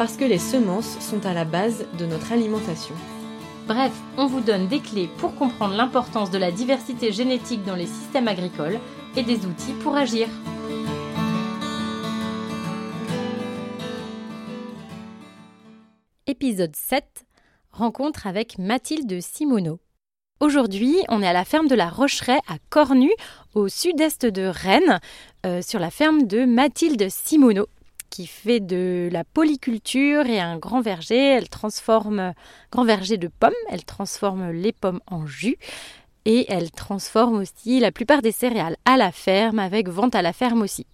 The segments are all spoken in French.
parce que les semences sont à la base de notre alimentation. Bref, on vous donne des clés pour comprendre l'importance de la diversité génétique dans les systèmes agricoles et des outils pour agir. Épisode 7 Rencontre avec Mathilde Simoneau. Aujourd'hui, on est à la ferme de la Rocheraie à Cornu, au sud-est de Rennes, euh, sur la ferme de Mathilde Simoneau, qui fait de la polyculture et un grand verger. Elle transforme, grand verger de pommes, elle transforme les pommes en jus et elle transforme aussi la plupart des céréales à la ferme avec vente à la ferme aussi.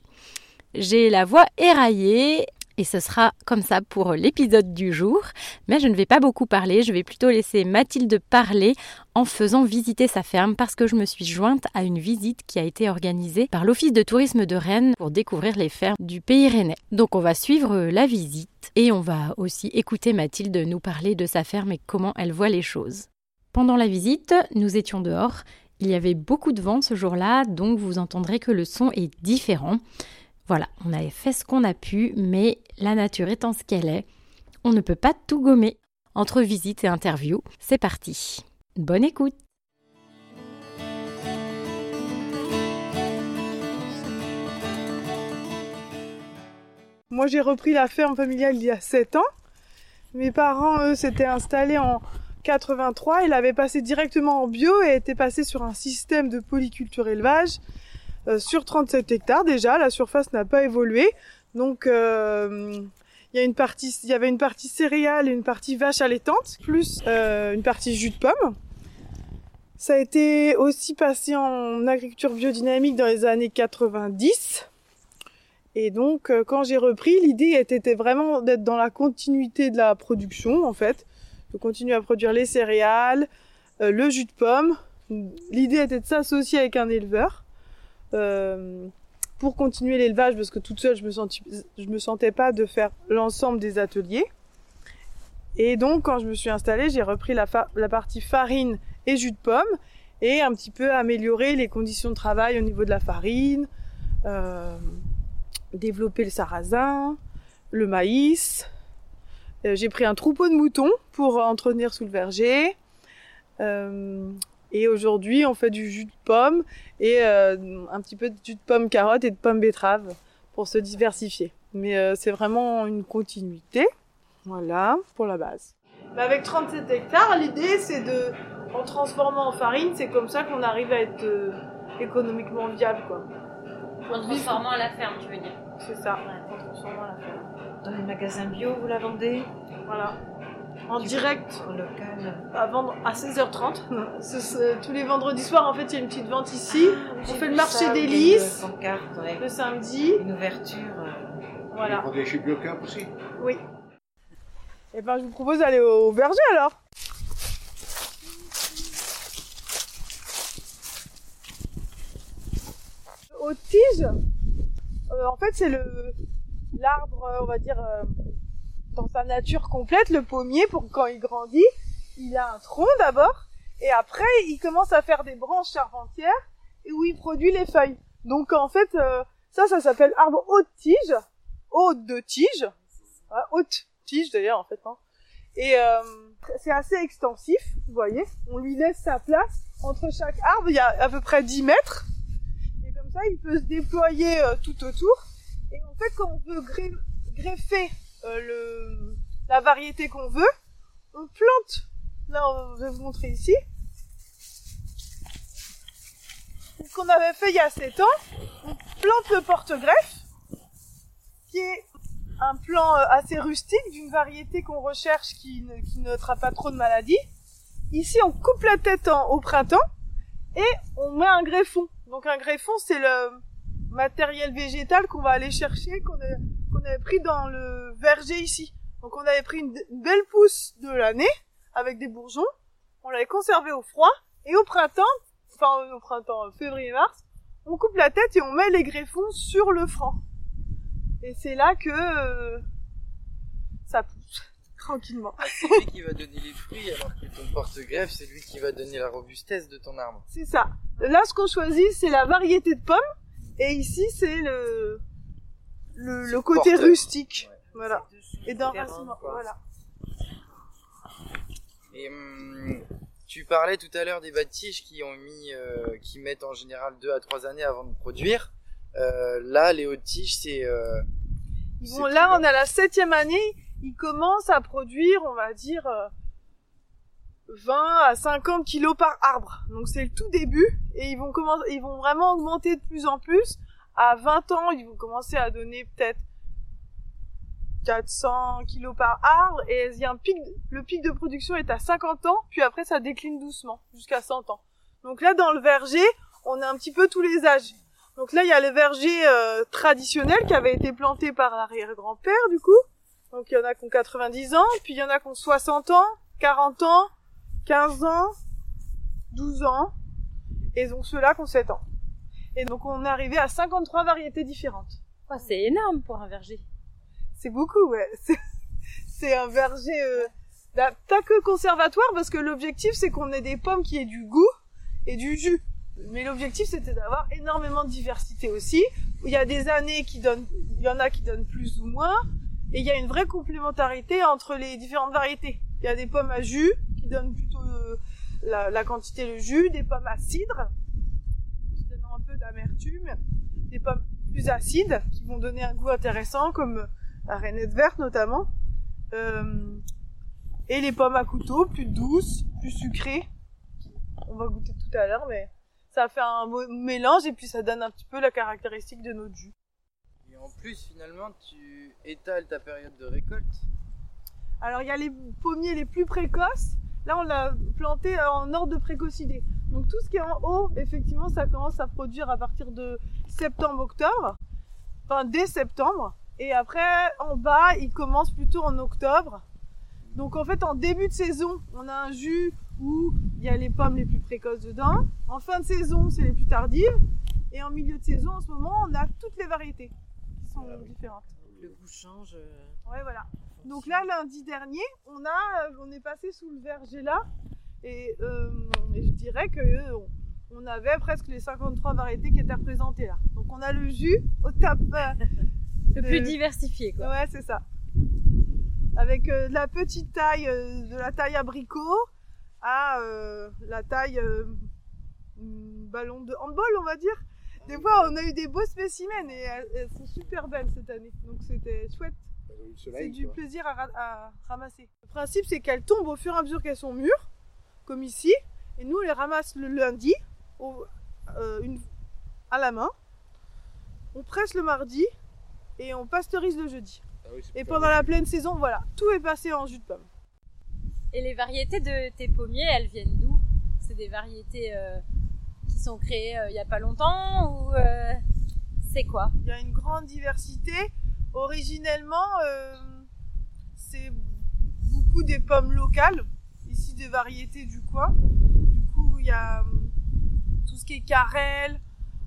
J'ai la voix éraillée et ce sera comme ça pour l'épisode du jour. Mais je ne vais pas beaucoup parler, je vais plutôt laisser Mathilde parler en faisant visiter sa ferme parce que je me suis jointe à une visite qui a été organisée par l'Office de tourisme de Rennes pour découvrir les fermes du pays rennais. Donc on va suivre la visite et on va aussi écouter Mathilde nous parler de sa ferme et comment elle voit les choses. Pendant la visite, nous étions dehors. Il y avait beaucoup de vent ce jour-là, donc vous entendrez que le son est différent. Voilà, on avait fait ce qu'on a pu, mais la nature étant ce qu'elle est, on ne peut pas tout gommer. Entre visite et interview, c'est parti. Bonne écoute Moi j'ai repris la ferme familiale il y a 7 ans. Mes parents, eux, s'étaient installés en 83. Ils avaient passé directement en bio et étaient passés sur un système de polyculture élevage sur 37 hectares déjà. La surface n'a pas évolué. Donc euh, il y, a une partie, il y avait une partie céréale et une partie vache allaitante, plus euh, une partie jus de pomme. Ça a été aussi passé en agriculture biodynamique dans les années 90. Et donc, quand j'ai repris, l'idée était vraiment d'être dans la continuité de la production, en fait, de continuer à produire les céréales, le jus de pomme. L'idée était de s'associer avec un éleveur euh, pour continuer l'élevage parce que toute seule je me me sentais pas de faire l'ensemble des ateliers. Et donc quand je me suis installée, j'ai repris la, partie farine et jus de pomme et un petit peu amélioré les conditions de travail au niveau de la farine, euh, développer le sarrasin, le maïs. Euh, j'ai pris un troupeau de moutons pour entretenir sous le verger. Euh, et aujourd'hui, on fait du jus de pomme et euh, un petit peu de jus de pomme carotte et de pomme betterave pour se diversifier. Mais euh, c'est vraiment une continuité. Voilà, pour la base. Mais avec 37 hectares, l'idée c'est de, en transformant en farine, c'est comme ça qu'on arrive à être euh, économiquement viable, quoi. En transformant à la ferme, tu veux dire C'est ça. en transformant à la ferme. Dans les magasins bio, vous la vendez? Voilà en direct local à vendre à 16h30. tous les vendredis soirs, en fait, il y a une petite vente ici. Ah, on fait le marché des lys le samedi. Une ouverture. Euh, voilà. Chez Biocamp aussi Oui. Et eh ben, je vous propose d'aller au verger alors. Aux tiges, euh, en fait, c'est le l'arbre, euh, on va dire, dans sa nature complète, le pommier, pour quand il grandit, il a un tronc d'abord, et après il commence à faire des branches charpentières, et où il produit les feuilles. Donc en fait, euh, ça, ça s'appelle arbre haute tige, haute de tige, haute tige d'ailleurs en fait. Hein. Et euh, c'est assez extensif, vous voyez. On lui laisse sa place. Entre chaque arbre, il y a à peu près 10 mètres. Et comme ça, il peut se déployer euh, tout autour. Et en fait, quand on veut greffer le, la variété qu'on veut. On plante, là je vais vous montrer ici. Ce qu'on avait fait il y a 7 ans, on plante le porte-greffe, qui est un plan euh, assez rustique d'une variété qu'on recherche qui ne, qui traite pas trop de maladies. Ici, on coupe la tête au printemps et on met un greffon. Donc un greffon, c'est le matériel végétal qu'on va aller chercher, qu'on avait pris dans le verger ici. Donc on avait pris une, belle pousse de l'année, avec des bourgeons. On l'avait conservé au froid. Et au printemps, enfin au printemps, février-mars, on coupe la tête et on met les greffons sur le franc. Et c'est là que euh, ça pousse tranquillement. Ah, c'est lui qui va donner les fruits alors que ton porte-greffe, c'est lui qui va donner la robustesse de ton arbre. C'est ça. Là, ce qu'on choisit, c'est la variété de pommes. Et ici, c'est le, le, le côté Porteur. rustique. Ouais. Voilà. Et d'enracinement. Voilà. Et hum, tu parlais tout à l'heure des bas de tige qui ont mis, euh, qui mettent en général deux à trois années avant de produire. Euh, là, les hautes tiges, c'est euh, Ils vont, là, on a la septième année. Ils commencent à produire, on va dire, euh, 20 à 50 kilos par arbre. Donc c'est le tout début. Et ils vont commencer, ils vont vraiment augmenter de plus en plus. À 20 ans, ils vont commencer à donner peut-être 400 kilos par arbre. Et il y a un pic, le pic de production est à 50 ans. Puis après, ça décline doucement jusqu'à 100 ans. Donc là, dans le verger, on a un petit peu tous les âges. Donc là, il y a le verger euh, traditionnel qui avait été planté par l'arrière-grand-père, du coup. Donc il y en a qui ont 90 ans, puis il y en a qui ont 60 ans, 40 ans, 15 ans, 12 ans, et donc ceux-là qui ont 7 ans. Et donc on est arrivé à 53 variétés différentes. Oh, c'est énorme pour un verger. C'est beaucoup, ouais. C'est- C'est un verger euh, bah, pas que conservatoire, parce que l'objectif c'est qu'on ait des pommes qui aient du goût et du jus. Mais l'objectif c'était d'avoir énormément de diversité aussi. Il y a des années qui donnent, il y en a qui donnent plus ou moins, et il y a une vraie complémentarité entre les différentes variétés. Il y a des pommes à jus qui donnent plutôt euh, la, la quantité de jus, des pommes à cidre qui donnent un peu d'amertume, des pommes plus acides qui vont donner un goût intéressant comme la rainette verte notamment, Euh, et les pommes à couteau plus douces, plus sucrées. On va goûter tout à l'heure, mais ça fait un mélange et puis ça donne un petit peu la caractéristique de notre jus. et en plus finalement tu étales ta période de récolte. Alors il y a les pommiers les plus précoces. Là on l'a planté en ordre de précocité. Donc tout ce qui est en haut, effectivement, ça commence à produire à partir de septembre-octobre. Enfin dès septembre. Et après en bas, il commence plutôt en octobre. Donc en fait en début de saison, on a un jus où il y a les pommes les plus précoces dedans. En fin de saison, c'est les plus tardives. Et en milieu de saison, en ce moment, on a toutes les variétés qui sont différentes. Le goût change. euh, Ouais, voilà. Donc là, lundi dernier, on a, euh, on est passé sous le verger là, et, euh, et je dirais que euh, on, avait presque les 53 variétés qui étaient représentées là. Donc on a le jus au top. euh, Le de- plus diversifié, quoi. Ouais, c'est ça. Avec de la petite taille, de la taille abricot à la taille mm, ballon de handball, on va dire. Des fois, on a eu des beaux spécimens et elles, elles sont super belles cette année. Donc c'était chouette. C'est du plaisir à, ra- à ramasser. Le principe, c'est qu'elles tombent au fur et à mesure qu'elles sont mûres, comme ici. Et nous, on les ramasse le lundi au- euh, une- à la main. On presse le mardi et on pasteurise le jeudi. Et pendant la pleine saison, voilà, tout est passé en jus de pomme. Et les variétés de tes pommiers, elles viennent d'où? C'est des variétés euh, qui sont créées euh, il y a pas longtemps ou euh, c'est quoi? Il y a une grande diversité. Originellement, euh, c'est beaucoup des pommes locales, ici des variétés du coin. Du coup, il y a euh, tout ce qui est carrel,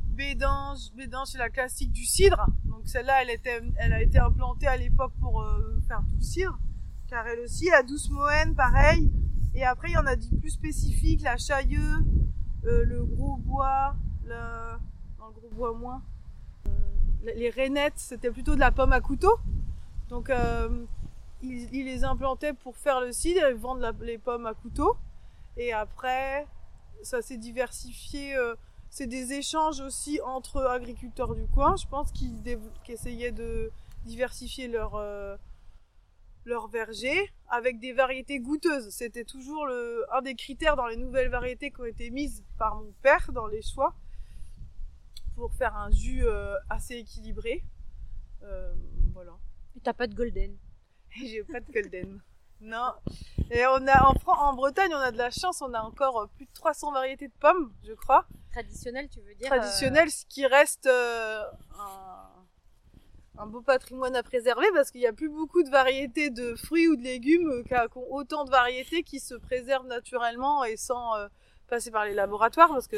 bédange. Bédange, c'est la classique du cidre. Donc celle-là, elle, a été implantée à l'époque pour euh, faire tout le cidre. Carrel aussi, la douce moenne, pareil. Et après, il y en a des plus spécifiques, la chailleux, le gros bois, le gros bois moins les rainettes, c'était plutôt de la pomme à couteau. Donc, euh, ils, les implantaient pour faire le cidre et vendre les pommes à couteau. Et après, ça s'est diversifié. euh, c'est des échanges aussi entre agriculteurs du coin, je pense, qui, essayaient de diversifier leur, euh, verger avec des variétés goûteuses. C'était toujours un des critères dans les nouvelles variétés qui ont été mises par mon père dans les choix pour faire un jus euh, assez équilibré. Euh, voilà. Et T'as pas de golden. J'ai pas de golden. Non. Et on a en, Fran- en Bretagne, on a de la chance, on a encore euh, plus de 300 variétés de pommes, je crois. Traditionnel, tu veux dire Traditionnelles, ce qui reste un, un beau patrimoine à préserver parce qu'il n'y a plus beaucoup de variétés de fruits ou de légumes qui ont autant de variétés qui se préservent naturellement et sans euh, passer par les laboratoires parce que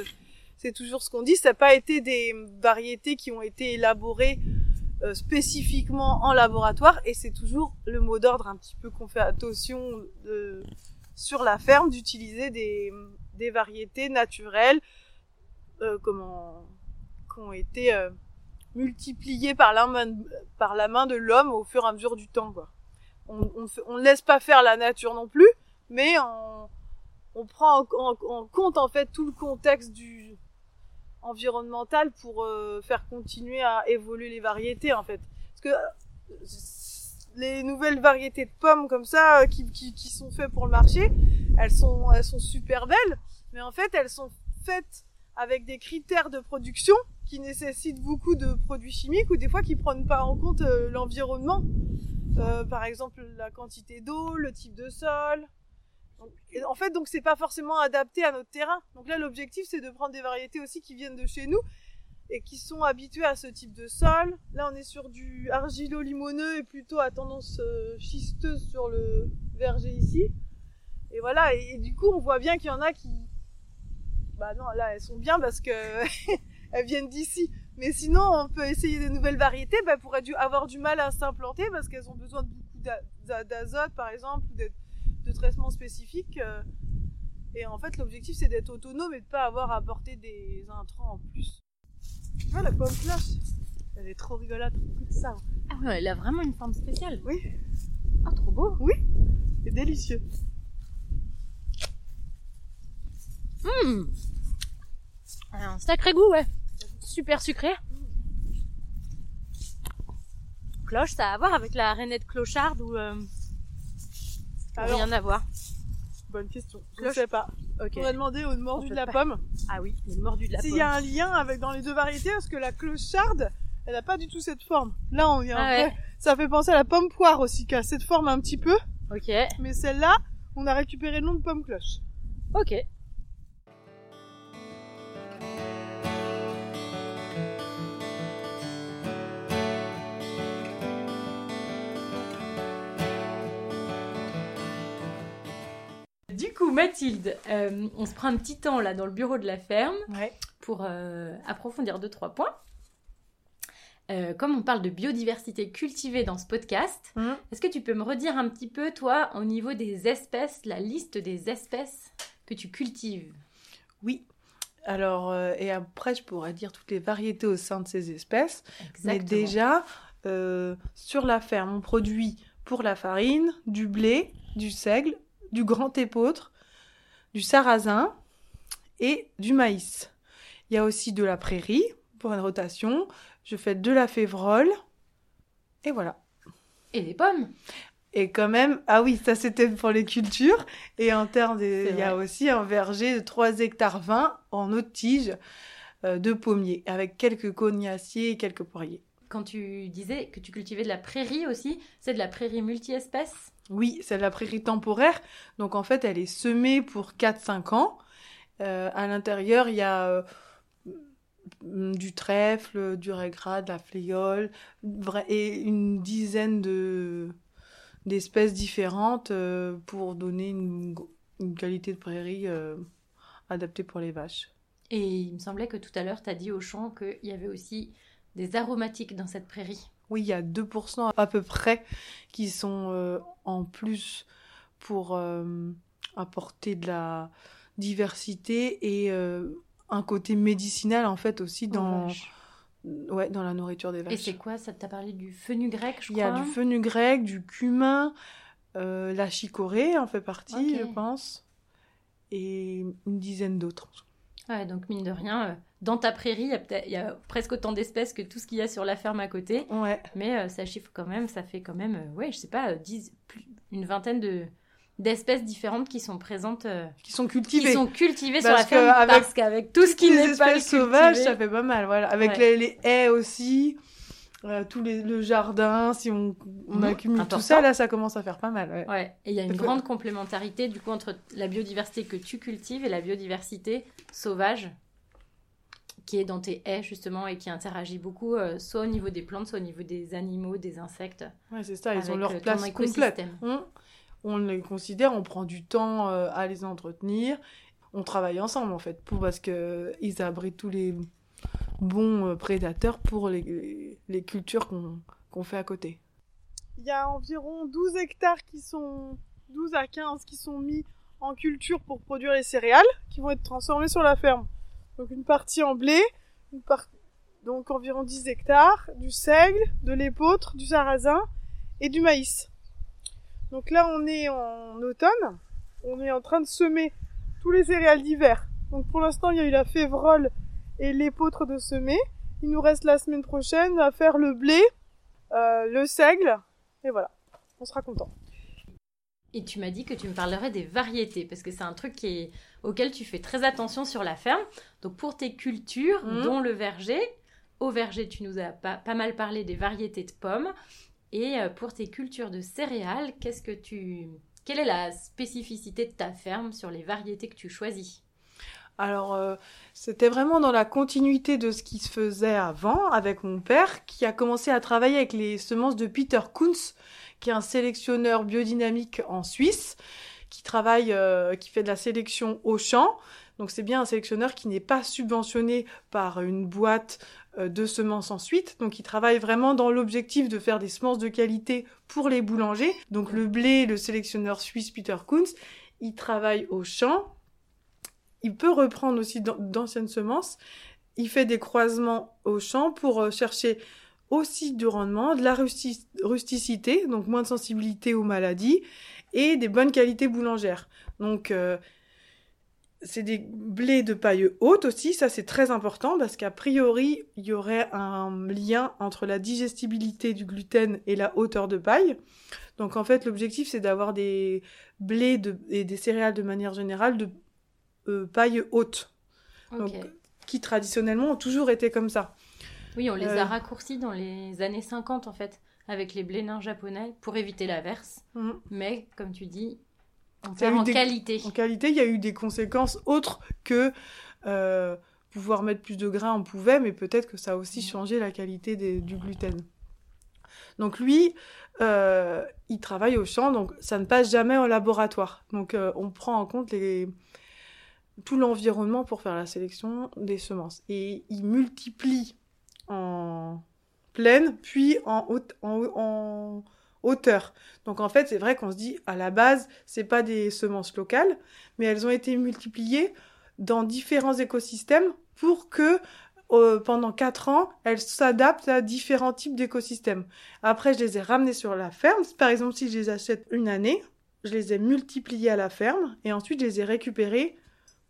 c'est toujours ce qu'on dit, ça n'a pas été des variétés qui ont été élaborées euh, spécifiquement en laboratoire et c'est toujours le mot d'ordre un petit peu qu'on fait attention de- sur la ferme d'utiliser des, variétés naturelles euh, comment, qui ont été euh, multipliées par la main, de- l'homme au fur et à mesure du temps. Quoi. On ne laisse pas faire la nature non plus, mais on, prend en, en- en compte en fait tout le contexte du environnemental pour euh, faire continuer à évoluer les variétés en fait. Parce que euh, les nouvelles variétés de pommes comme ça euh, qui, qui, qui sont faites pour le marché, elles sont, elles sont super belles, mais en fait elles sont faites avec des critères de production qui nécessitent beaucoup de produits chimiques ou des fois qui prennent pas en compte l'environnement. Par exemple la quantité d'eau, le type de sol. En fait, donc c'est pas forcément adapté à notre terrain. Donc là, l'objectif c'est de prendre des variétés aussi qui viennent de chez nous et qui sont habitués à ce type de sol. Là, on est sur du argilo-limoneux et plutôt à tendance euh, schisteuse sur le verger ici. Et voilà, et, du coup, on voit bien qu'il y en a qui... Bah non, là, elles sont bien parce que elles viennent d'ici. Mais sinon, on peut essayer des nouvelles variétés, bah, dû avoir du mal à s'implanter parce qu'elles ont besoin de beaucoup d'a- d'a- d'azote, par exemple, ou de, de traitements spécifiques. euh. Et en fait, l'objectif, c'est d'être autonome et de pas avoir à apporter des intrants en plus. Tu vois, la pomme cloche, elle est trop rigolote. Écoute ça, Ah ouais, elle a vraiment une forme spéciale. Oui. Ah, trop beau. c'est délicieux. Hum. Un sacré goût, ouais. Super sucré. Cloche, ça a à voir avec la rainette clocharde ou euh, Alors, rien à voir. bonne question. Je Cloche. sais pas. On va demander au mordu On de la pas. pomme Ah oui, le mordu de la s'il pomme. y a un lien avec dans les deux variétés parce que la clocharde, elle a pas du tout cette forme. Là, on vient. Ah ouais. Ça fait penser à la pomme poire aussi qui a cette forme un petit peu, Ok, mais celle-là, on a récupéré le nom de pomme cloche. ok. Du coup, Mathilde, euh, on se prend un petit temps là dans le bureau de la ferme Ouais. pour euh, approfondir deux, trois points. Euh, comme on parle de biodiversité cultivée dans ce podcast, Mhm. est-ce que tu peux me redire un petit peu, toi, au niveau des espèces, la liste des espèces que tu cultives? Oui. Alors, et après, je pourrais dire toutes les variétés au sein de ces espèces. Mais déjà, sur la ferme, on produit pour la farine du blé, du seigle, du grand épeautre, du sarrasin et du maïs. Il y a aussi de la prairie pour une rotation. Je fais de la févrole. Et voilà. Et des pommes. Et quand même, ah oui, ça c'était pour les cultures. Et en termes de, il y a aussi un verger de 3 hectares 20 en haute tige euh, de pommiers, avec quelques cognaciers et quelques poiriers. Quand tu disais que tu cultivais de la prairie aussi, c'est de la prairie multi-espèces? Oui, c'est de la prairie temporaire. Donc en fait, elle est semée pour 4-5 ans. Euh, à l'intérieur, il y a euh, du trèfle, du raigrade, de la fléole, et une dizaine de d'espèces différentes euh, pour donner une, une qualité de prairie adaptée pour les vaches. Et il me semblait que tout à l'heure, tu as dit au champ qu'il y avait aussi des aromatiques dans cette prairie. Oui, il y a 2% à peu près qui sont euh, en plus pour euh, apporter de la diversité et euh, un côté médicinal en fait aussi dans, Vache. ouais, dans la nourriture des Et vaches. c'est quoi Ça? T'a parlé du fenugrec, je Il y a crois? du fenugrec, du cumin, la chicorée en fait partie, je pense, et une dizaine d'autres. Ouais, donc mine de rien, dans ta prairie, il y a, peut-être- il y a presque autant d'espèces que tout ce qu'il y a sur la ferme à côté. Ouais. Mais euh, ça chiffre quand même, ça fait quand même, euh, ouais, je sais pas, euh, 10, plus- une vingtaine de d'espèces différentes qui sont présentes, euh, Qui sont qui cultivées. sont cultivées sur la ferme, avec parce qu'avec tout ce qui n'est pas sauvages, ça fait pas mal. Voilà. Avec Ouais. les, les haies aussi, euh, les, le jardin, si on, on Mhm, accumule important. tout ça, là, ça commence à faire pas mal. ouais. Ouais, et il y a une Parce que- grande complémentarité du coup entre la biodiversité que tu cultives et la biodiversité sauvage qui est dans tes haies justement et qui interagit beaucoup, euh, soit au niveau des plantes, soit au niveau des animaux, des insectes. Ouais, c'est ça, ils ont avec, leur euh, place complète. On, on les considère, on prend du temps euh, à les entretenir. On travaille ensemble en fait, pour, parce que ils abritent tous les bons euh, prédateurs pour les, cultures qu'on qu'on fait à côté. Il y a environ 12 hectares qui sont 12 à 15 qui sont mis en culture pour produire les céréales qui vont être transformées sur la ferme. Donc une partie en blé, donc environ 10 hectares, du seigle, de l'épeautre, du sarrasin et du maïs. Donc là on est en automne, on est en train de semer tous les céréales d'hiver. Donc pour l'instant il y a eu la févrole et l'épeautre de semer. Il nous reste la semaine prochaine à faire le blé, euh, le seigle, et voilà, on sera content. Et tu m'as dit que tu me parlerais des variétés, parce que c'est un truc qui est- auquel tu fais très attention sur la ferme. Donc pour tes cultures, Mhm. dont le verger, au verger, tu nous as pas, pas mal parlé des variétés de pommes. Et euh, pour tes cultures de céréales, qu'est-ce que tu... Quelle est la spécificité de ta ferme sur les variétés que tu choisis? Alors, euh, c'était vraiment dans la continuité de ce qui se faisait avant avec mon père, qui a commencé à travailler avec les semences de Peter Kunz, qui est un sélectionneur biodynamique en Suisse, qui travaille, euh, qui fait de la sélection au champ. Donc, c'est bien un sélectionneur qui n'est pas subventionné par une boîte euh, de semences ensuite. Donc, il travaille vraiment dans l'objectif de faire des semences de qualité pour les boulangers. Donc, le blé, le sélectionneur suisse Peter Kunz, il travaille au champ il peut reprendre aussi d'an- d'anciennes semences. Il fait des croisements au champ pour euh, chercher aussi du rendement, de la rusti- rusticité, donc moins de sensibilité aux maladies, et des bonnes qualités boulangères. Donc, euh, c'est des blés de paille haute aussi, ça c'est très important parce qu'a priori, il y aurait un lien entre la digestibilité du gluten et la hauteur de paille. Donc en fait, l'objectif c'est d'avoir des blés de- et des céréales de manière générale de euh, paille haute, Donc, qui traditionnellement ont toujours été comme ça. Oui, on les Euh. a raccourcis dans les années 50 en fait, avec les blés nains japonais pour éviter l'averse. Mhm. Mais comme tu dis, on perd en des- qualité. En qualité, il y a eu des conséquences autres que euh, pouvoir mettre plus de grains, on pouvait, mais peut-être que ça a aussi changé la qualité des- du gluten. Donc lui, euh, il travaille au champ, donc ça ne passe jamais au laboratoire. Donc euh, on prend en compte les... tout l'environnement pour faire la sélection des semences. Et il multiplie en plaine, puis en, haute- en, en hauteur. Donc en fait, c'est vrai qu'on se dit, à la base, c'est pas des semences locales, mais elles ont été multipliées dans différents écosystèmes pour que euh, pendant quatre ans, elles s'adaptent à différents types d'écosystèmes. Après, je les ai ramenées sur la ferme. Par exemple, si je les achète une année, je les ai multipliées à la ferme et ensuite je les ai récupérées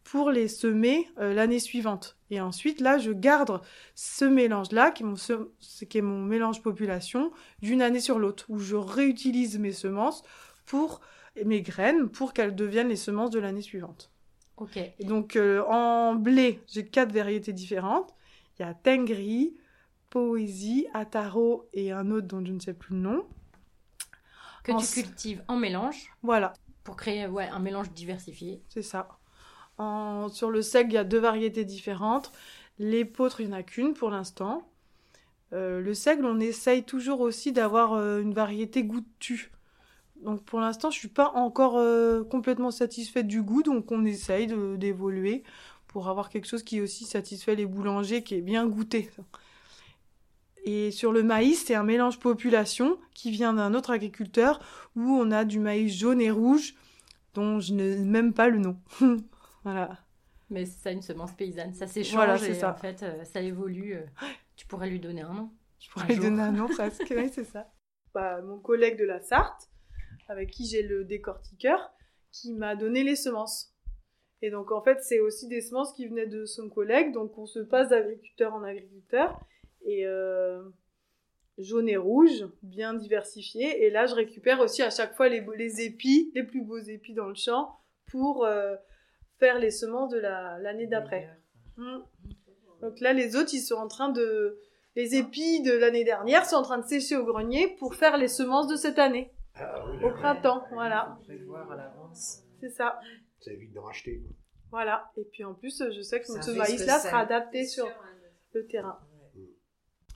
pour les semer euh, l'année suivante. Et ensuite, là, je garde ce mélange-là, qui, est mon se- ce qui est mon mélange population, d'une année sur l'autre, où je réutilise mes semences pour mes graines pour qu'elles deviennent les semences de l'année suivante. Ok. Et donc euh, en blé, j'ai quatre variétés différentes. Il y a Tengri, Poésie, Ataro et un autre dont je ne sais plus le nom. Que En tu cultives en mélange Voilà, pour créer ouais, un mélange diversifié. c'est ça. Sur le seigle, il y a deux variétés différentes. L'épeautre, il n'y en a qu'une pour l'instant. Euh, le seigle, on essaye toujours aussi d'avoir euh, une variété goût. Donc pour l'instant, je suis pas encore euh, complètement satisfaite du goût, donc on essaye d'évoluer pour avoir quelque chose qui aussi satisfait les boulangers, qui est bien goûté. Et sur le maïs, c'est un mélange population qui vient d'un autre agriculteur où on a du maïs jaune et rouge dont je n'ai même pas le nom. voilà. Mais c'est ça une semence paysanne, ça s'échange Voilà, c'est et ça. en fait euh, ça évolue. euh, tu pourrais lui donner un nom. Je pourrais Un lui jour. donner un nom presque. oui, c'est ça. Bah, mon collègue de la Sarthe, avec qui j'ai le décortiqueur, qui m'a donné les semences. Et donc, en fait, c'est aussi des semences qui venaient de son collègue. Donc, on se passe d'agriculteur en agriculteur. Et euh, jaune et rouge, bien diversifiés. Et là, je récupère aussi à chaque fois les, épis, les plus beaux épis dans le champ, pour euh, faire les semences de la- l'année d'après. Mm. Donc là, les autres, ils sont en train de... Les épis de l'année dernière sont en train de sécher au grenier pour faire les semences de cette année, Ah oui, au printemps. Voilà, Prévoir à l'avance. c'est ça. ça évite d'en racheter. Voilà. Et puis en plus, je sais que Ça ce maïs-là sera adapté sur le terrain.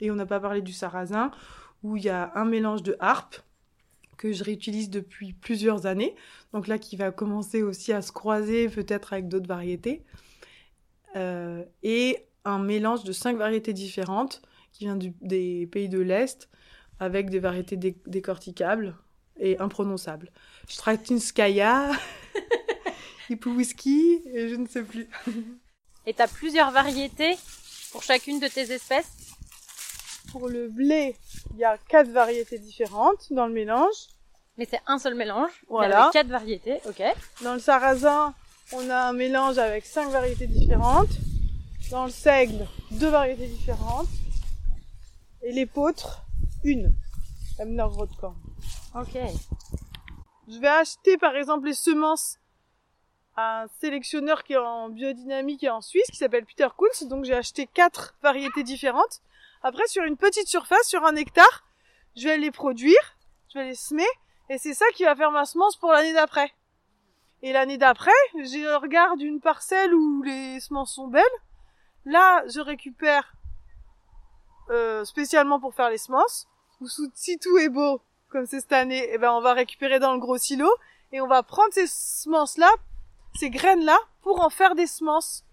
Et on n'a pas parlé du sarrasin, où il y a un mélange de harpe que je réutilise depuis plusieurs années. Donc là, qui va commencer aussi à se croiser peut-être avec d'autres variétés. Euh, et un mélange de cinq variétés différentes qui vient du- des pays de l'Est avec des variétés dé- décorticables et imprononçables. Stratinskaya, Whisky, et je ne sais plus. Et tu as plusieurs variétés pour chacune de tes espèces? Pour le blé, il y a quatre variétés différentes dans le mélange. Mais c'est un seul mélange. mais Voilà. avec quatre variétés, ok. Dans le sarrasin, on a un mélange avec cinq variétés différentes. Dans le seigle, deux variétés différentes. Et l'épeautre, une. La Menorrotkorn. Ok. Je vais acheter par exemple les semences à un sélectionneur qui est en biodynamique et en Suisse qui s'appelle Peter Kunz. Donc j'ai acheté quatre variétés différentes. Après sur une petite surface, sur un hectare, je vais les produire, je vais les semer et c'est ça qui va faire ma semence pour l'année d'après. Et l'année d'après, je regarde une parcelle où les semences sont belles. Là, je récupère euh, spécialement pour faire les semences. Ou si tout est beau, comme c'est cette année, eh ben on va récupérer dans le gros silo et on va prendre ces semences là, ces graines là, pour en faire des semences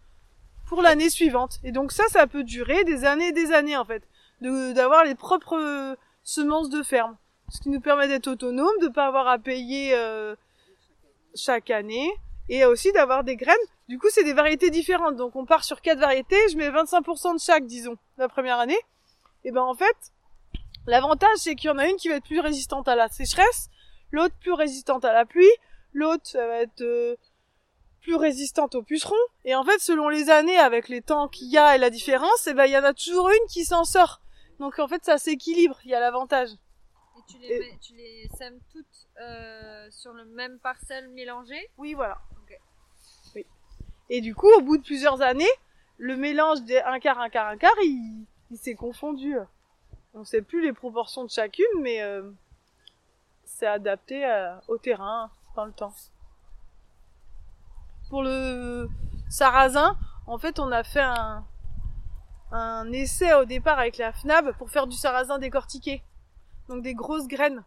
pour l'année suivante. Et donc ça, ça peut durer des années et des années en fait, d'avoir les propres euh, semences de ferme, ce qui nous permet d'être autonome, de pas avoir à payer euh, chaque année et aussi d'avoir des graines. Du coup, c'est des variétés différentes. Donc on part sur quatre variétés, je mets 25% de chaque, disons, la première année. Et ben en fait, L'avantage, c'est qu'il y en a une qui va être plus résistante à la sécheresse, l'autre plus résistante à la pluie, l'autre ça va être euh, plus résistante aux pucerons. Et en fait, selon les années, avec les temps qu'il y a et la différence, eh ben, il y en a toujours une qui s'en sort. Donc en fait, ça s'équilibre, il y a l'avantage. Et tu les, Et- mets- tu les sèmes toutes euh, sur le même parcelle mélangée? Oui, voilà. Ok. Oui. Et du coup, au bout de plusieurs années, le mélange des un quart, un quart, un quart, il, il s'est confondu. On sait plus les proportions de chacune, mais euh, c'est adapté euh, au terrain dans le temps. Pour le sarrasin, en fait, on a fait un, essai au départ avec la FNAB pour faire du sarrasin décortiqué. Donc des grosses graines.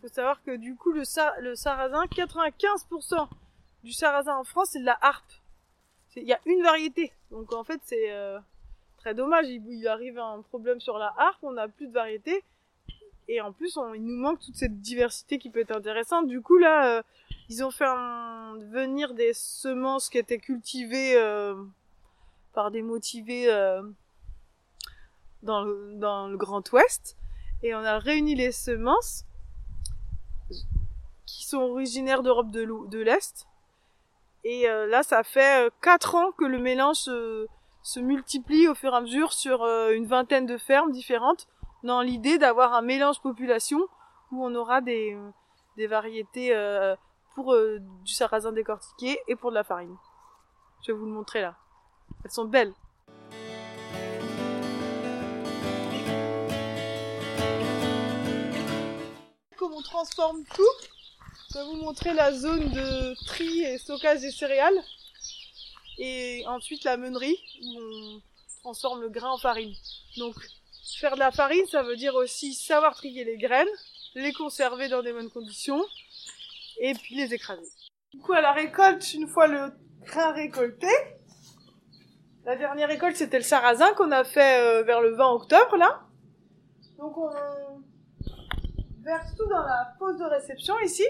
faut savoir que du coup, le, sa- le sarrasin, 95% du sarrasin en France, c'est de la harpe. Il y a une variété. Donc en fait, c'est euh, très dommage. Il, il arrive un problème sur la harpe, on n'a plus de variété. Et en plus, on- il nous manque toute cette diversité qui peut être intéressante. Du coup, là, euh, ils ont fait venir des semences qui étaient cultivées euh, par des motivés euh, dans, le, dans le Grand Ouest. Et on a réuni les semences qui sont originaires d'Europe de l'Est. Et euh, là, ça fait euh, quatre ans que le mélange se, se multiplie au fur et à mesure sur euh, une vingtaine de fermes différentes, dans l'idée d'avoir un mélange population où on aura des, des variétés euh, pour euh, du sarrasin décortiqué et pour de la farine. Je vais vous le montrer là. Elles sont belles. Comme on transforme tout, je vais vous montrer la zone de tri et stockage des céréales. Et ensuite la meunerie, où on transforme le grain en farine. Donc, faire de la farine, ça veut dire aussi savoir trier les graines, les conserver dans des bonnes conditions, et puis les écraser. Du coup, à la récolte, une fois le grain récolté, la dernière récolte, c'était le sarrasin qu'on a fait euh, vers le 20 octobre, là. Donc, on verse tout dans la fosse de réception, ici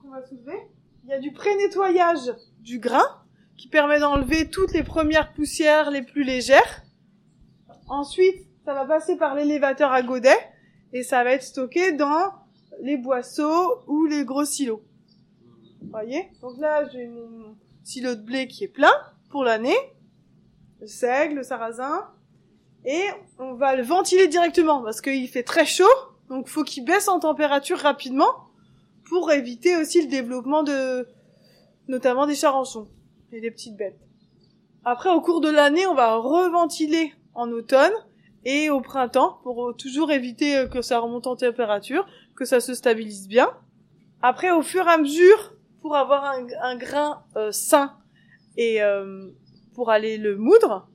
qu'on va soulever. Il y a du pré-nettoyage du grain qui permet d'enlever toutes les premières poussières les plus légères. Ensuite, ça va passer par l'élévateur à godet et ça va être stocké dans les boisseaux ou les gros silos. Vous voyez? Donc là, j'ai mon silo de blé qui est plein pour l'année. Le seigle, le sarrasin. Et on va le ventiler directement parce qu'il fait très chaud. Donc faut qu'il baisse en température rapidement pour éviter aussi le développement de notamment des charançons et des petites bêtes. Après, au cours de l'année, on va reventiler en automne et au printemps pour toujours éviter euh, que ça remonte en température, que ça se stabilise bien. Après, au fur et à mesure, pour avoir un, grain euh, sain et euh, pour aller le moudre,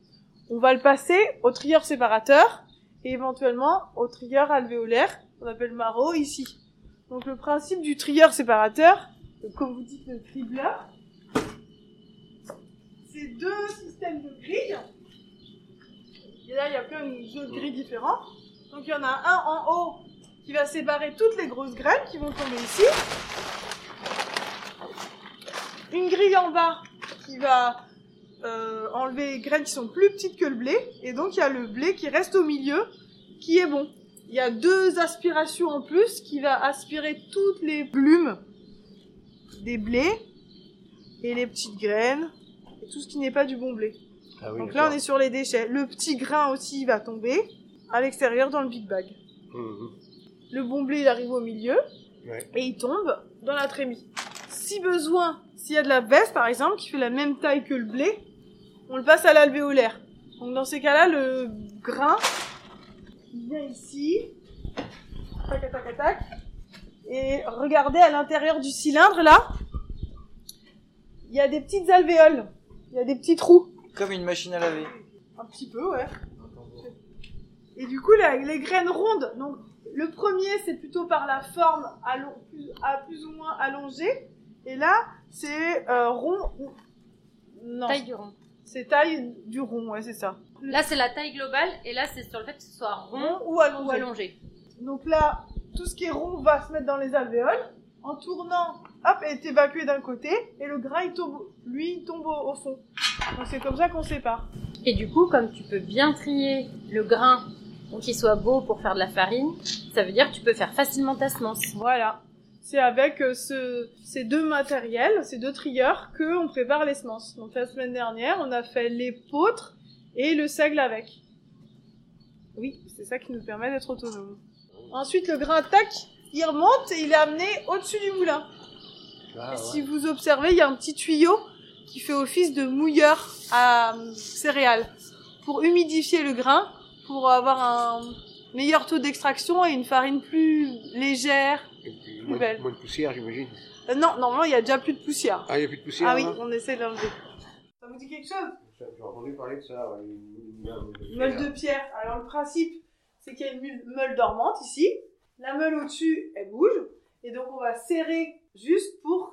on va le passer au trieur séparateur et éventuellement au trieur alvéolaire, qu'on appelle maro ici. Donc le principe du trieur séparateur, euh, comme vous dites le cribleur, c'est deux systèmes de grilles. Et là, il y a plein de grilles différents. Donc il y en a un en haut qui va séparer toutes les grosses graines qui vont tomber ici. Une grille en bas qui va euh, enlever les graines qui sont plus petites que le blé. Et donc il y a le blé qui reste au milieu, qui est bon. Il y a deux aspirations en plus qui va aspirer toutes les plumes des blés et les petites graines et tout ce qui n'est pas du bon blé. Ah oui, donc là on est sur les déchets. Le petit grain aussi va tomber à l'extérieur dans le big bag. Mhm. Le bon blé il arrive au milieu Ouais. et il tombe dans la trémie. Si besoin, s'il y a de la veste par exemple qui fait la même taille que le blé, on le passe à l'alvéolaire. Donc dans ces cas-là, le grain il vient ici, tac tac tac, et regardez à l'intérieur du cylindre là, il y a des petites alvéoles, il y a des petits trous. Comme une machine à laver. Un petit peu, ouais. Et du coup, la- les graines rondes, donc le premier, c'est plutôt par la forme plus, à plus ou moins allongée. Et là, c'est euh, rond. ou- Non, Taille du rond. c'est taille du rond, ouais, c'est ça. Là, c'est la taille globale, et là, c'est sur le fait que ce soit rond Rond ou ou allongé. allongé. Donc là, tout ce qui est rond va se mettre dans les alvéoles. En tournant, hop, est évacué d'un côté. Et le grain, il tombe, lui, il tombe au, au fond. Donc c'est comme ça qu'on sépare. Et du coup, comme tu peux bien trier le grain pour qu'il soit beau pour faire de la farine, ça veut dire que tu peux faire facilement ta semence. Voilà. C'est avec euh, ce, ces deux matériels, ces deux trieurs, que on prépare les semences. Donc la semaine dernière, on a fait l'épeautre et le seigle avec. Oui, c'est ça qui nous permet d'être autonomes. Ensuite, le grain tac, il remonte et il est amené au-dessus du moulin. Ah, Et ouais. si vous observez, il y a un petit tuyau qui fait office de mouilleur à euh, céréales pour humidifier le grain, pour avoir un meilleur taux d'extraction et une farine plus légère. Et puis, plus moins, belle. moins de poussière, j'imagine. Euh, non, normalement, il y a déjà plus de poussière. Ah, il n'y a plus de poussière Ah oui, là on essaie d'enlever. Ça vous dit quelque chose? J'ai entendu parler de ça. ouais, une- Meule de pierre. Alors le principe, c'est qu'il y a une meule dormante ici. La meule au-dessus, elle bouge. Et donc on va serrer juste pour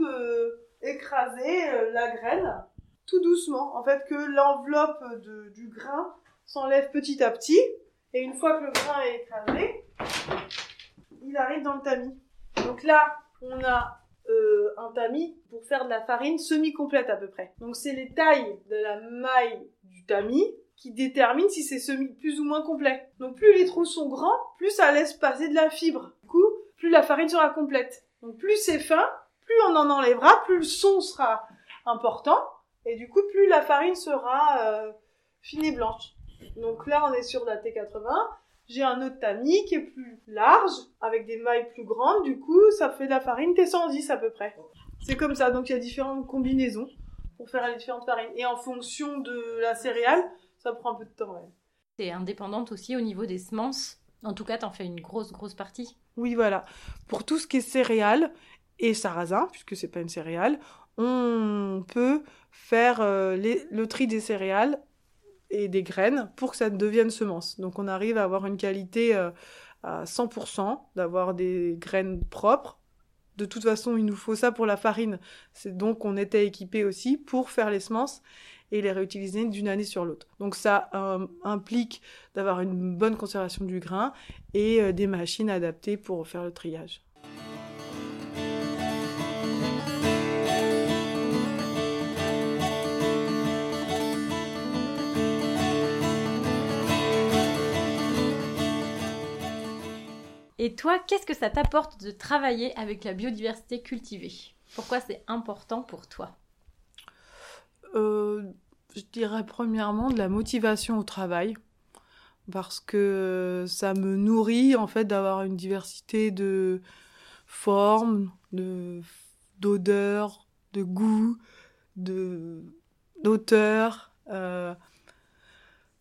écraser euh, la graine tout doucement. En fait, que l'enveloppe du grain s'enlève petit à petit. Et une fois que le grain est écrasé, il arrive dans le tamis. Donc là, on a euh, un tamis pour faire de la farine semi-complète à peu près. Donc c'est les tailles de la maille du tamis qui déterminent si c'est semi plus ou moins complet. Donc plus les trous sont grands, plus ça laisse passer de la fibre. Du coup, plus la farine sera complète. Donc plus c'est fin, plus on en enlèvera, plus le son sera important, et du coup plus la farine sera euh, fine et blanche. Donc là on est sur la T80. J'ai un autre tamis qui est plus large, avec des mailles plus grandes, du coup ça fait de la farine T110 à peu près. C'est comme ça, donc il y a différentes combinaisons pour faire les différentes farines. Et en fonction de la céréale, ça prend un peu de temps. ouais. T'es indépendante aussi au niveau des semences. En tout cas, t'en fais une grosse, grosse partie. Oui, voilà. Pour tout ce qui est céréales et sarrasin, puisque c'est pas une céréale, on peut faire euh, le tri des céréales et des graines pour que ça devienne semence. Donc on arrive à avoir une qualité euh, à 100%, d'avoir des graines propres. De toute façon, il nous faut ça pour la farine. C'est donc on était équipé aussi pour faire les semences et les réutiliser d'une année sur l'autre. Donc ça euh, implique d'avoir une bonne conservation du grain et euh, des machines adaptées pour faire le triage. Et toi, qu'est-ce que ça t'apporte de travailler avec la biodiversité cultivée? Pourquoi c'est important pour toi? Euh, je dirais premièrement de la motivation au travail parce que ça me nourrit en fait d'avoir une diversité de formes, de d'odeurs, de goûts, de d'auteurs, euh,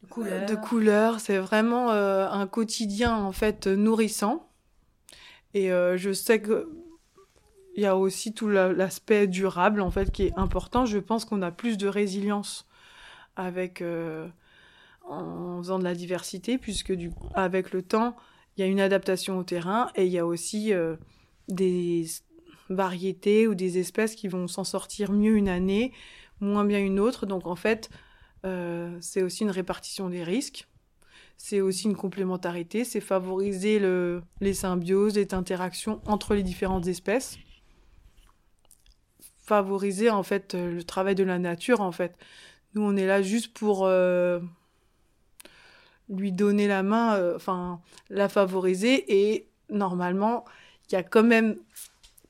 Couleurs. de couleurs. C'est vraiment euh, un quotidien en fait nourrissant. Et euh, je sais que il y a aussi tout la- l'aspect durable en fait qui est important. Je pense qu'on a plus de résilience avec euh, en faisant de la diversité puisque avec le temps, il y a une adaptation au terrain et il y a aussi euh, des variétés ou des espèces qui vont s'en sortir mieux une année, moins bien une autre. Donc en fait, euh, c'est aussi une répartition des risques. C'est aussi une complémentarité, c'est favoriser le, les symbioses, les interactions entre les différentes espèces. Favoriser en fait le travail de la nature en fait. Nous on est là juste pour euh, lui donner la main, euh, enfin la favoriser. Et normalement il y a quand même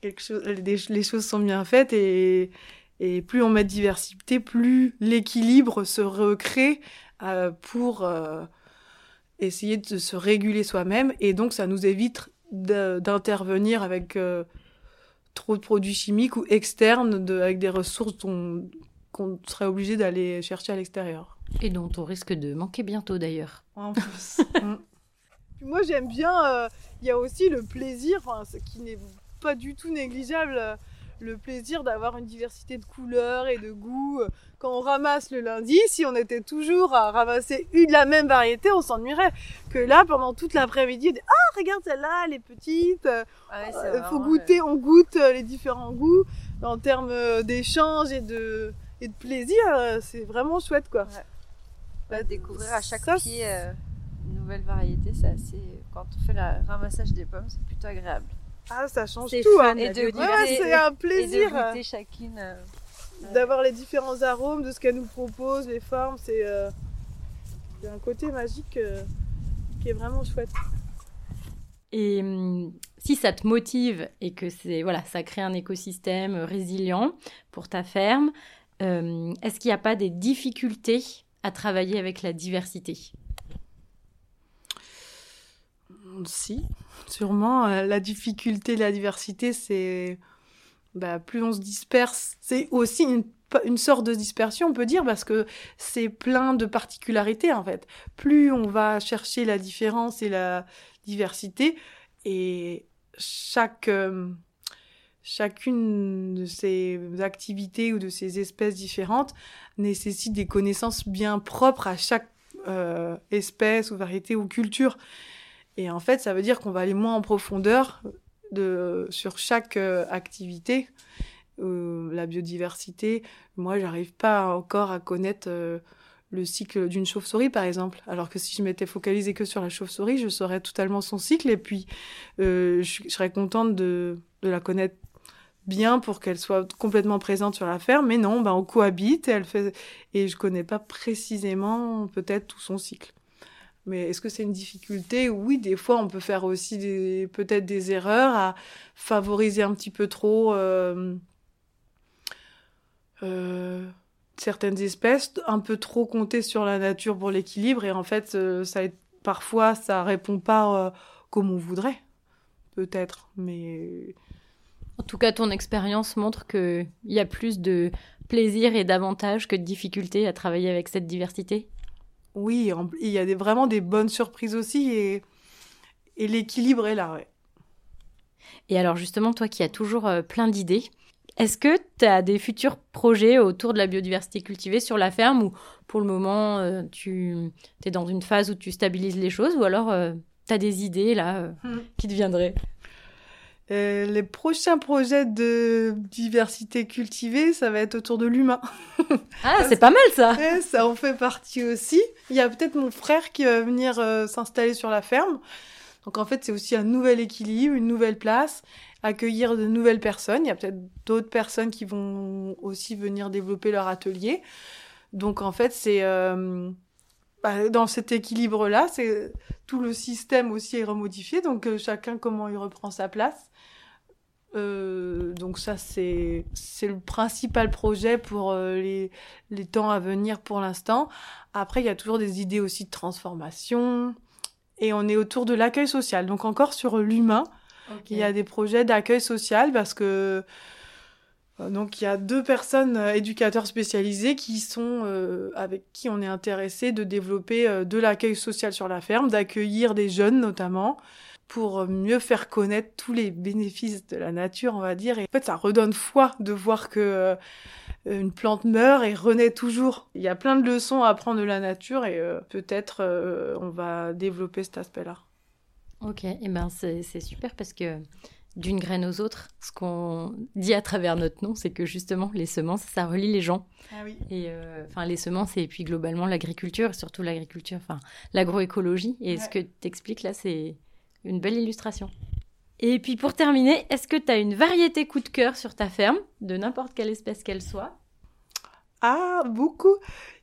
quelque chose, les, choses sont bien faites. Et, et plus on met de diversité, plus l'équilibre se recrée euh, pour essayer de se réguler soi-même. Et donc ça nous évite d'intervenir avec trop de produits chimiques ou externes avec des ressources dont- qu'on serait obligé d'aller chercher à l'extérieur. Et dont on risque de manquer bientôt d'ailleurs. En plus. Mm. Moi, j'aime bien. euh, Il y a aussi le plaisir, enfin, ce qui n'est pas du tout négligeable, euh, le plaisir d'avoir une diversité de couleurs et de goûts. Quand on ramasse le lundi, si on était toujours à ramasser une de la même variété, on s'ennuierait. Que là, pendant toute l'après-midi, on dit Ah, regarde celle-là, elle est petite. euh, euh, faut goûter, on goûte les différents goûts. En termes d'échange et de, et de plaisir, euh, c'est vraiment chouette, quoi. Bah, découvrir à chaque Ça, pied euh, une nouvelle variété, c'est assez. Quand on fait le ramassage des pommes, c'est plutôt agréable. Ah, ça change C'est tout. fun hein. et de Ouais, c'est un Et plaisir. de goûter chacune. euh, d'avoir les différents arômes de ce qu'elle nous propose, les formes, c'est euh, un côté magique euh, qui est vraiment chouette. Et hum, si ça te motive et que c'est voilà, ça crée un écosystème résilient pour ta ferme, euh, est-ce qu'il n'y a pas des difficultés à travailler avec la diversité? Si, sûrement. euh, la difficulté, la diversité, c'est bah, plus on se disperse. C'est aussi une, une sorte de dispersion, on peut dire, parce que c'est plein de particularités en fait. Plus on va chercher la différence et la diversité, et chaque euh, chacune de ces activités ou de ces espèces différentes nécessite des connaissances bien propres à chaque euh, espèce ou variété ou culture. Et en fait, ça veut dire qu'on va aller moins en profondeur de, sur chaque euh, activité. Euh, la biodiversité, moi, j'arrive pas encore à connaître le cycle d'une chauve-souris, par exemple. Alors que si je m'étais focalisée que sur la chauve-souris, je saurais totalement son cycle et puis je, serais contente de la connaître bien pour qu'elle soit complètement présente sur la ferme. Mais non, ben, on cohabite et, elle fait... et je connais pas précisément peut-être tout son cycle. Mais est-ce que c'est une difficulté? Oui, des fois, on peut faire aussi peut-être des erreurs à favoriser un petit peu trop euh, euh, certaines espèces, un peu trop compter sur la nature pour l'équilibre, et en fait, euh, ça, parfois, ça répond pas comme on voudrait, peut-être, mais... En tout cas, ton expérience montre qu'il y a plus de plaisir et d'avantages que de difficultés à travailler avec cette diversité Oui, il y a des, vraiment des bonnes surprises aussi, et, et l'équilibre est là, ouais. Et alors justement, toi qui as toujours euh, plein d'idées, est-ce que tu as des futurs projets autour de la biodiversité cultivée sur la ferme ou pour le moment euh, tu es dans une phase où tu stabilises les choses ou alors tu as des idées là euh, Hmm. qui te viendraient? Euh, les prochains projets de diversité cultivée, ça va être autour de l'humain. Ah, c'est pas mal ça Ouais, ça en fait partie aussi. Il y a peut-être mon frère qui va venir euh, s'installer sur la ferme. Donc en fait, c'est aussi un nouvel équilibre, une nouvelle place, accueillir de nouvelles personnes. Il y a peut-être d'autres personnes qui vont aussi venir développer leur atelier. Donc en fait, c'est euh, bah, dans cet équilibre-là, c'est tout le système aussi est remodifié. Donc euh, chacun comment il reprend sa place. Euh, donc ça c'est c'est le principal projet pour euh, les les temps à venir pour l'instant. Après il y a toujours des idées aussi de transformation et on est autour de l'accueil social. Donc encore sur l'humain, il y a des projets d'accueil social parce que donc il y a deux personnes euh, éducateurs spécialisés qui sont euh, avec qui on est intéressé de développer euh, de l'accueil social sur la ferme, d'accueillir des jeunes notamment pour mieux faire connaître tous les bénéfices de la nature, on va dire. Et en fait, ça redonne foi de voir que euh, une plante meurt et renaît toujours. Il y a plein de leçons à apprendre de la nature et euh, peut-être euh, on va développer cet aspect-là. Ok, et ben c'est c'est super parce que d'une graine aux autres, ce qu'on dit à travers notre nom, c'est que justement les semences, ça relie les gens. Ah oui. Et euh, enfin les semences et puis globalement l'agriculture, surtout l'agriculture, enfin l'agroécologie. Et ce que tu expliques là, c'est une belle illustration. Et puis pour terminer, est-ce que tu as une variété coup de cœur sur ta ferme, de n'importe quelle espèce qu'elle soit? Ah, beaucoup.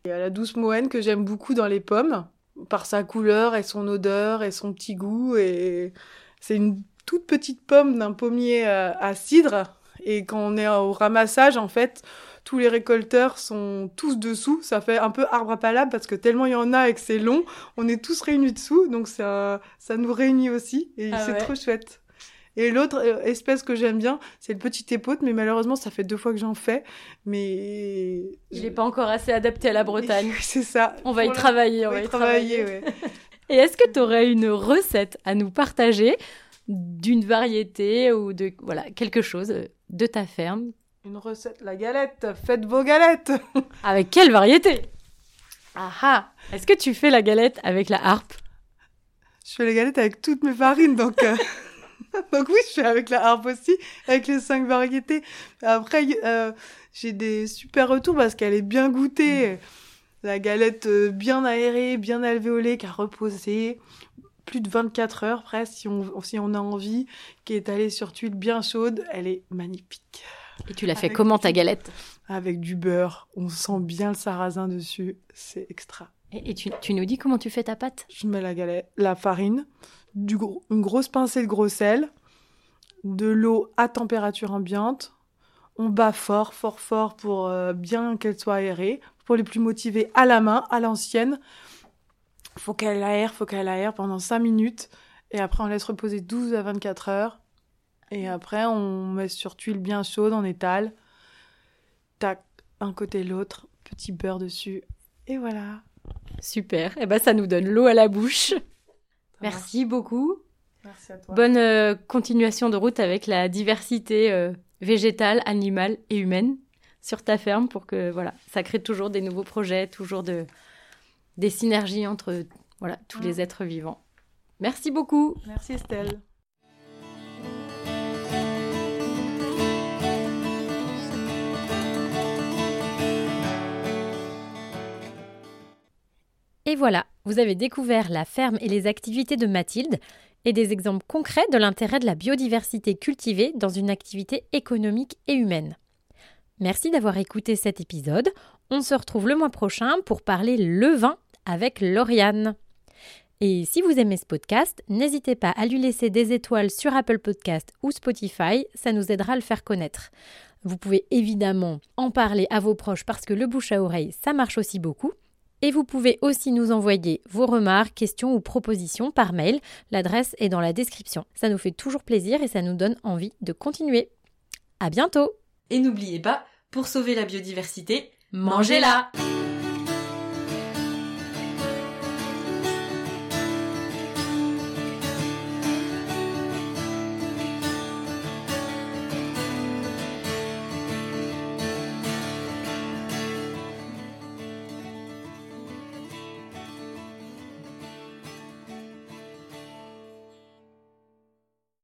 Il y a la douce moine que j'aime beaucoup dans les pommes, par sa couleur et son odeur et son petit goût. Et c'est une toute petite pomme d'un pommier euh, à cidre. Et quand on est au ramassage, en fait, tous les récolteurs sont tous dessous. Ça fait un peu arbre à palabre parce que tellement il y en a et que c'est long, on est tous réunis dessous. Donc ça, ça nous réunit aussi et Ah c'est ouais. trop chouette. Et l'autre euh, espèce que j'aime bien, c'est le petit épaute, mais malheureusement, ça fait deux fois que j'en fais. Mais Il n'est pas encore assez adapté à la Bretagne. c'est ça. On va y travailler, on va y travailler. ouais. Et est-ce que tu aurais une recette à nous partager? D'une variété ou de voilà quelque chose de ta ferme Une recette, la galette. Faites vos galettes. Avec quelle variété? Ah ah Est-ce que tu fais la galette avec la harpe? Je fais les galettes avec toutes mes farines, donc. euh, Donc oui, je fais avec la harpe aussi, avec les cinq variétés. Après, euh, j'ai des super retours parce qu'elle est bien goûtée. La galette euh, bien aérée, bien alvéolée, qui a reposé plus de 24 heures presque, si on, si on a envie, qui est allée sur tuile bien chaude. Elle est magnifique. Et tu l'as fait comment ta galette? Avec du beurre, on sent bien le sarrasin dessus. C'est extra. Et, et tu, tu nous dis comment tu fais ta pâte? Je mets la galette, la farine, du gros- une grosse pincée de gros sel, de l'eau à température ambiante. On bat fort, fort, fort pour euh, bien qu'elle soit aérée. Pour les plus motivés, à la main, à l'ancienne. Faut qu'elle aère, faut qu'elle aère pendant 5 minutes. Et après, on laisse reposer 12 à 24 heures. Et après, on met sur tuile bien chaude, on étale. Tac, un côté l'autre, petit beurre dessus. Et voilà. Super, et ben ça nous donne l'eau à la bouche. Merci beaucoup. Merci à toi. Bonne euh, continuation de route avec la diversité euh, végétale, animale et humaine sur ta ferme pour que voilà, ça crée toujours des nouveaux projets, toujours de, des synergies entre voilà, tous les êtres vivants. Merci beaucoup. Merci Estelle. Et voilà, vous avez découvert la ferme et les activités de Mathilde et des exemples concrets de l'intérêt de la biodiversité cultivée dans une activité économique et humaine. Merci d'avoir écouté cet épisode. On se retrouve le mois prochain pour parler levain avec Lauriane. Et si vous aimez ce podcast, n'hésitez pas à lui laisser des étoiles sur Apple Podcast ou Spotify, ça nous aidera à le faire connaître. Vous pouvez évidemment en parler à vos proches parce que le bouche à oreille, ça marche aussi beaucoup. Et vous pouvez aussi nous envoyer vos remarques, questions ou propositions par mail. L'adresse est dans la description. Ça nous fait toujours plaisir et ça nous donne envie de continuer. À bientôt! Et n'oubliez pas, pour sauver la biodiversité, Mangez-la!